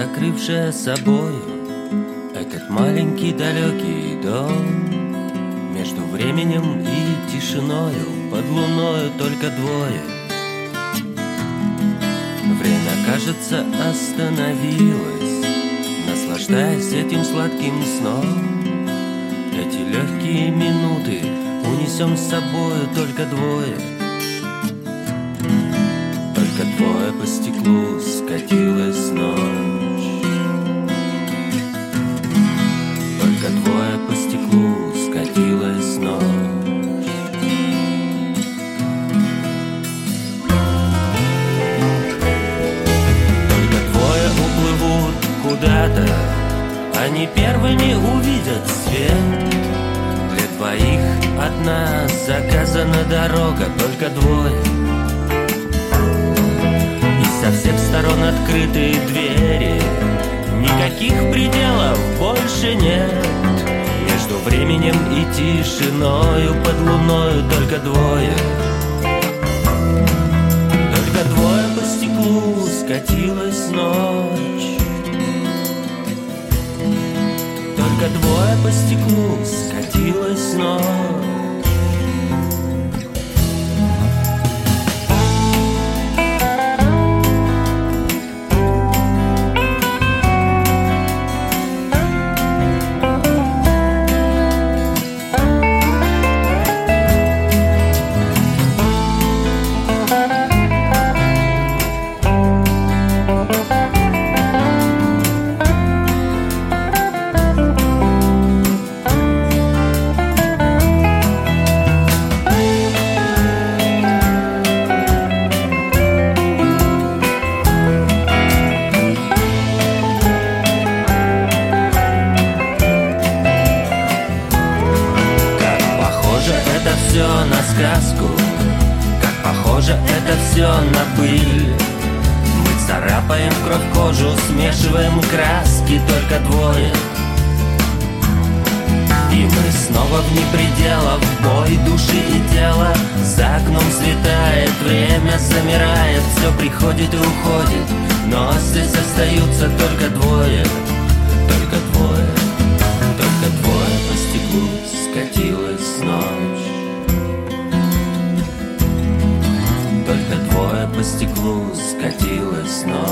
закрывшая собою Этот маленький далекий дом. Между временем и тишиною Под луною только двое. Время, кажется, остановилось Наслаждаясь этим сладким сном. Эти легкие минуты Унесем с собою только двое. Только двое по стеклу скатилась Они первыми увидят свет. Для двоих одна заказана дорога Только двое. И со всех сторон открытые двери. Никаких пределов больше нет. Между временем и тишиною Под луною только двое. Только двое по стеклу скатилась ночь Только двое по стеклу это все на сказку. Как похоже это все на пыль. Мы царапаем кровь кожу Смешиваем краски только двое. И мы снова вне пределов Бой души и тела. За окном светает Время замирает Все приходит и уходит. Но здесь остаются только двое. Только двое только двое по стеклу скатилась стеклу скатилась ночь